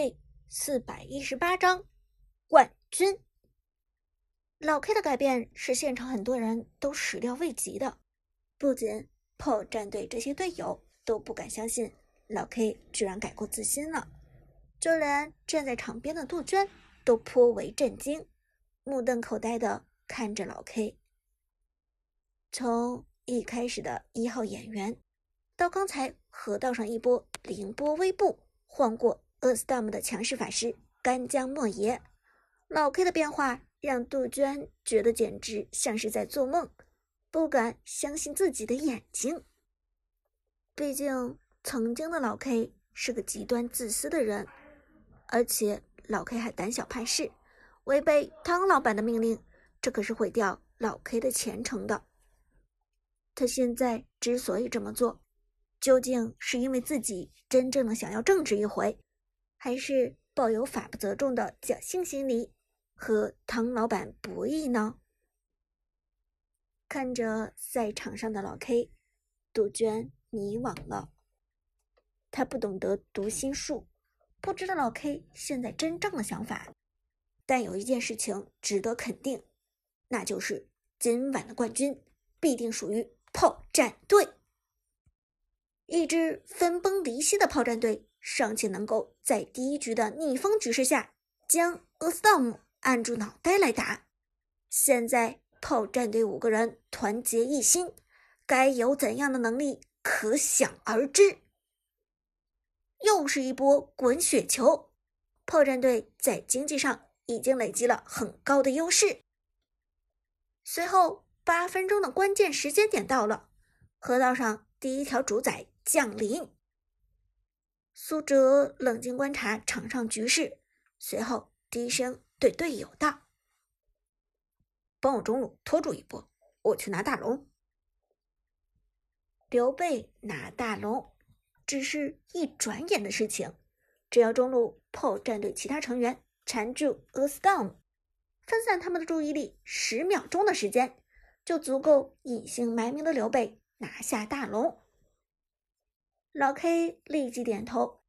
第四百一十八章冠军。老 K 的改变是现场很多人都始料未及的，不仅 PO 战队这些队友都不敢相信老 K 居然改过自新了，就连站在场边的杜鹃都颇为震惊，目瞪口呆的看着老 K。从一开始的一号演员，到刚才河道上一波凌波微步晃过。厄斯达姆的强势法师干将莫邪，老 K 的变化让杜鹃觉得简直像是在做梦，不敢相信自己的眼睛。毕竟曾经的老 K 是个极端自私的人，而且老 K 还胆小怕事，违背汤老板的命令，这可是毁掉老 K 的前程的。他现在之所以这么做，究竟是因为自己真正的想要正直一回？还是抱有法不责众的侥幸心理，和唐老板博弈呢？看着赛场上的老 K，杜鹃迷惘了。他不懂得读心术，不知道老 K 现在真正的想法。但有一件事情值得肯定，那就是今晚的冠军必定属于炮战队。一支分崩离析的炮战队。尚且能够在第一局的逆风局势下将厄斯道姆按住脑袋来打，现在炮战队五个人团结一心，该有怎样的能力可想而知。又是一波滚雪球，炮战队在经济上已经累积了很高的优势。随后八分钟的关键时间点到了，河道上第一条主宰降临。苏哲冷静观察场上局势，随后低声对队友道：“帮我中路拖住一波，我去拿大龙。”刘备拿大龙只是一转眼的事情，只要中路炮战队其他成员缠住 A Storm，分散他们的注意力，十秒钟的时间就足够隐姓埋名的刘备拿下大龙。老 K 立即点头，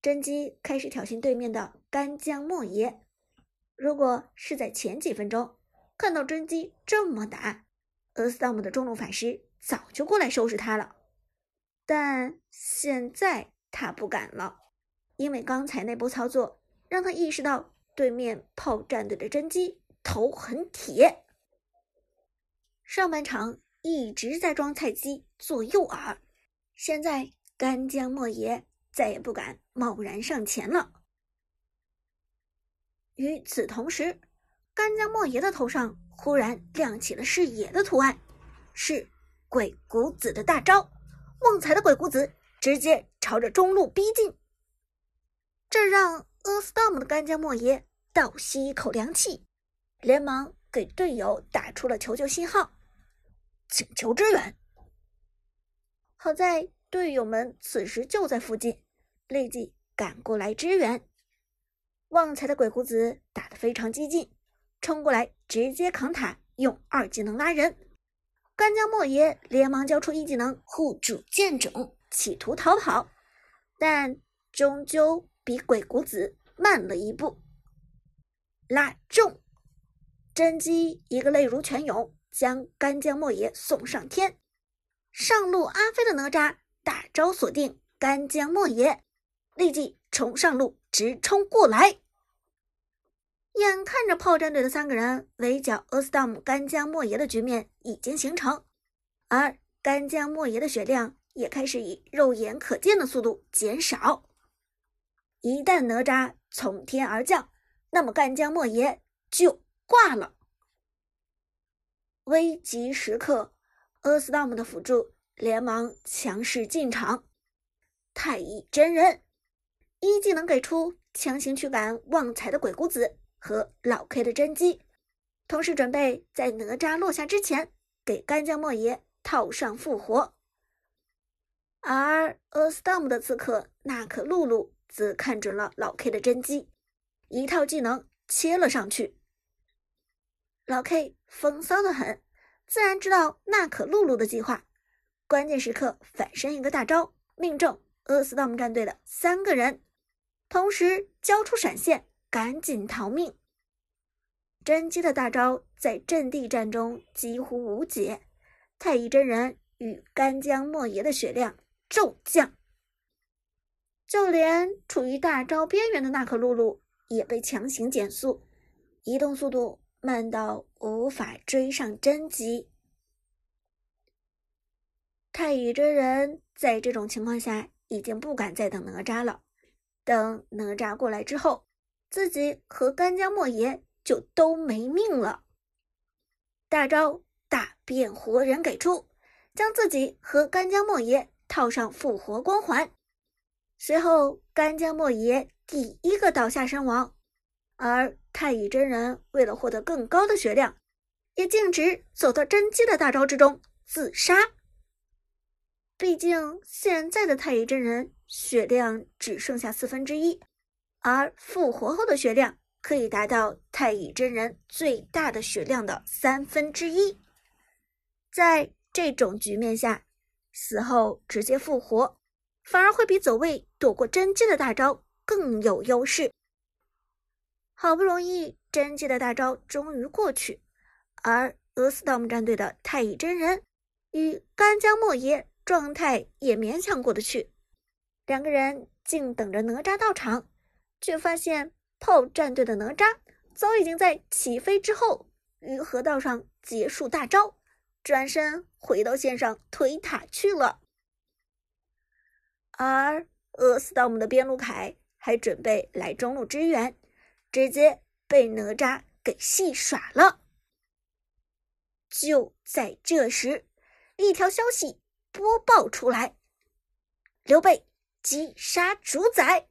甄姬开始挑衅对面的干将莫邪。如果是在前几分钟看到甄姬这么打，厄斯道姆的中路法师早就过来收拾他了。但现在他不敢了，因为刚才那波操作让他意识到对面炮战队的甄姬头很铁。上半场一直在装菜鸡做诱饵，现在。干将莫邪再也不敢贸然上前了。与此同时，干将莫邪的头上忽然亮起了视野的图案，是鬼谷子的大招。旺财的鬼谷子直接朝着中路逼近，这让阿斯道姆的干将莫邪倒吸一口凉气，连忙给队友打出了求救信号，请求支援。好在。队友们此时就在附近，立即赶过来支援。旺财的鬼谷子打得非常激进，冲过来直接扛塔，用二技能拉人。干将莫邪连忙交出一技能护主剑种，企图逃跑，但终究比鬼谷子慢了一步。拉中，甄姬一个泪如泉涌，将干将莫邪送上天。上路阿飞的哪吒。大招锁定干将莫邪，立即冲上路直冲过来。眼看着炮战队的三个人围剿厄斯道姆干将莫邪的局面已经形成，而干将莫邪的血量也开始以肉眼可见的速度减少。一旦哪吒从天而降，那么干将莫邪就挂了。危急时刻，厄斯道姆的辅助。连忙强势进场，太乙真人一技能给出，强行驱赶旺财的鬼谷子和老 K 的真姬，同时准备在哪吒落下之前给干将莫邪套上复活。而 A Storm 的刺客娜可露露则看准了老 K 的真姬，一套技能切了上去。老 K 风骚的很，自然知道娜可露露的计划。关键时刻反身一个大招，命中厄斯道姆战队的三个人，同时交出闪现，赶紧逃命。甄姬的大招在阵地战中几乎无解，太乙真人与干将莫邪的血量骤降，就连处于大招边缘的那颗露露也被强行减速，移动速度慢到无法追上甄姬。太乙真人在这种情况下已经不敢再等哪吒了。等哪吒过来之后，自己和干将莫邪就都没命了。大招大变活人给出，将自己和干将莫邪套上复活光环。随后，干将莫邪第一个倒下身亡，而太乙真人为了获得更高的血量，也径直走到甄姬的大招之中自杀。毕竟现在的太乙真人血量只剩下四分之一，而复活后的血量可以达到太乙真人最大的血量的三分之一。在这种局面下，死后直接复活，反而会比走位躲过甄姬的大招更有优势。好不容易甄姬的大招终于过去，而 Storm 战队的太乙真人与干将莫邪。状态也勉强过得去，两个人静等着哪吒到场，却发现炮战队的哪吒早已经在起飞之后于河道上结束大招，转身回到线上推塔去了。而厄斯道姆的边路凯还准备来中路支援，直接被哪吒给戏耍了。就在这时，一条消息。播报出来，刘备击杀主宰，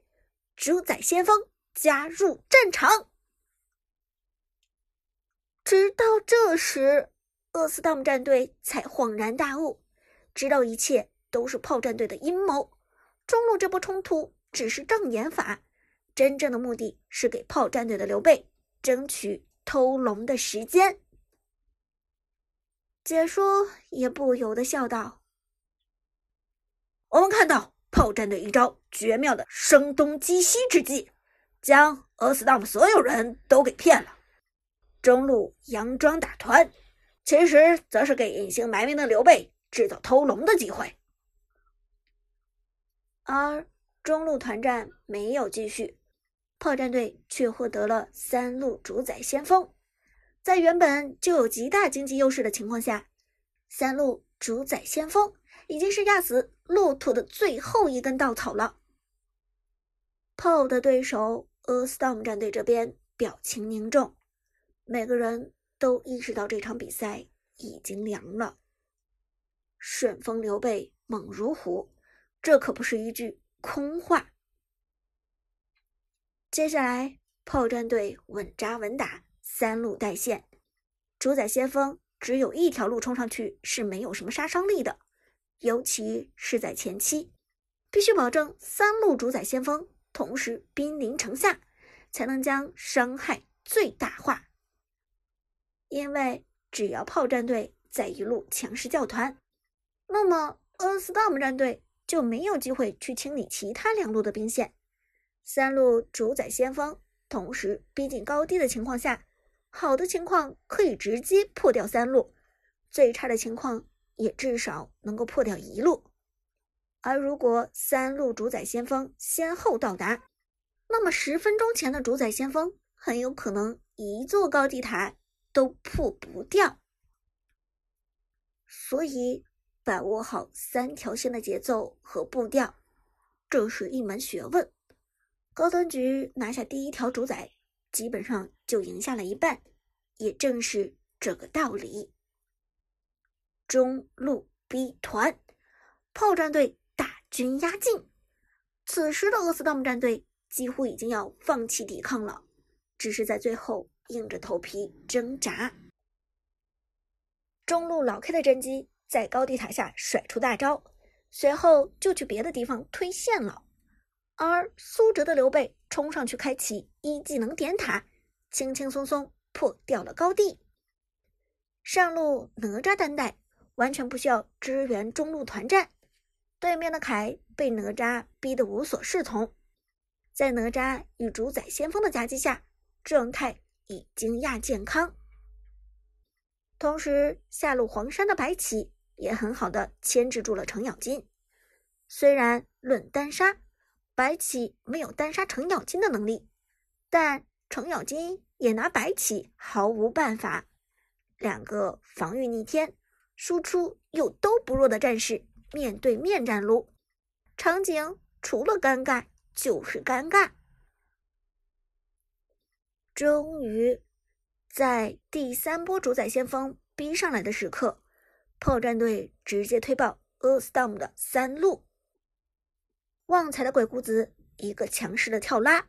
主宰先锋加入战场。直到这时，厄斯道姆战队才恍然大悟，知道一切都是炮战队的阴谋。中路这波冲突只是障眼法，真正的目的是给炮战队的刘备争取偷龙的时间。解说也不由得笑道。我们看到炮战队一招绝妙的声东击西之计，将 Storm 所有人都给骗了。中路佯装打团，其实则是给隐姓埋名的刘备制造偷龙的机会。而中路团战没有继续，炮战队却获得了三路主宰先锋。在原本就有极大经济优势的情况下，三路主宰先锋。已经是压死骆驼的最后一根稻草了。炮的对手 A Storm 战队这边表情凝重，每个人都意识到这场比赛已经凉了。顺风刘备猛如虎，这可不是一句空话。接下来，炮战队稳扎稳打，三路带线，主宰先锋只有一条路冲上去是没有什么杀伤力的。尤其是在前期，必须保证三路主宰先锋同时兵临城下，才能将伤害最大化。因为只要炮战队在一路强势叫团，那么 A Storm 战队就没有机会去清理其他两路的兵线。三路主宰先锋同时逼近高地的情况下，好的情况可以直接破掉三路，最差的情况。也至少能够破掉一路，而如果三路主宰先锋先后到达，那么十分钟前的主宰先锋很有可能一座高地塔都破不掉。所以，把握好三条线的节奏和步调，这是一门学问。高端局拿下第一条主宰，基本上就赢下了一半，也正是这个道理。中路 B 团炮战队大军压境，此时的厄斯道姆战队几乎已经要放弃抵抗了，只是在最后硬着头皮挣扎。中路老 K 的甄姬在高地塔下甩出大招，随后就去别的地方推线了，而苏哲的刘备冲上去开启一技能点塔，轻轻松松破掉了高地。上路哪吒单带。完全不需要支援中路团战，对面的凯被哪吒逼得无所适从。在哪吒与主宰先锋的夹击下，状态已经亚健康。同时，下路黄山的白起也很好的牵制住了程咬金。虽然论单杀，白起没有单杀程咬金的能力，但程咬金也拿白起毫无办法。两个防御逆天、输出又都不弱的战士面对面战撸，场景除了尴尬就是尴尬。终于，在第三波主宰先锋逼上来的时刻，炮战队直接推爆 A Storm 的三路。旺财的鬼谷子一个强势的跳拉，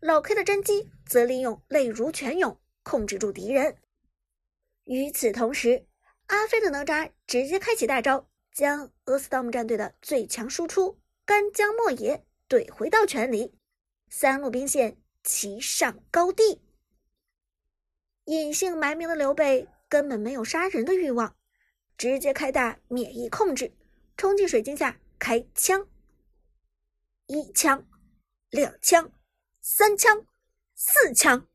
老 K 的甄姬则利用泪如泉涌控制住敌人。与此同时，阿飞的哪吒直接开启大招，将 A Storm 战队的最强输出干将莫邪怼回到泉里，三路兵线齐上高地。隐姓埋名的刘备根本没有杀人的欲望，直接开大免疫控制，冲进水晶下开枪，一枪、两枪、三枪、四枪。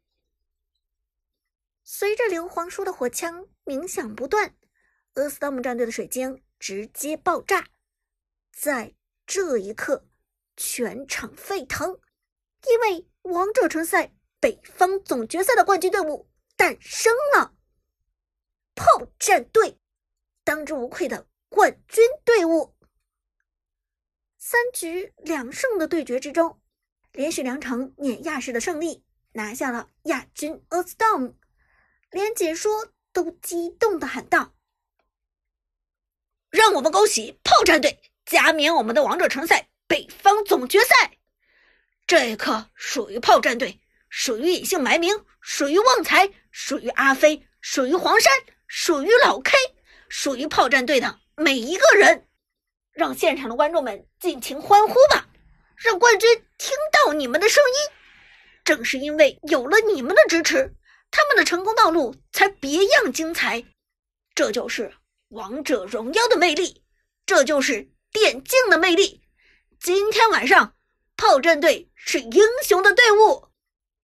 随着刘皇叔的火枪鸣响不断，A Storm 战队的水晶直接爆炸。在这一刻，全场沸腾，因为王者城赛北方总决赛的冠军队伍诞生了——炮战队，当之无愧的冠军队伍。三局两胜的对决之中，连续两场碾压式的胜利，拿下了亚军 A Storm。连解说都激动的喊道：“让我们恭喜炮战队加冕我们的王者城赛北方总决赛！这一刻属于炮战队，属于隐姓埋名，属于旺财，属于阿飞，属于黄山，属于老 K，属于炮战队的每一个人！让现场的观众们尽情欢呼吧，让冠军听到你们的声音！正是因为有了你们的支持。”他们的成功道路才别样精彩，这就是王者荣耀的魅力，这就是电竞的魅力。今天晚上，炮战队是英雄的队伍。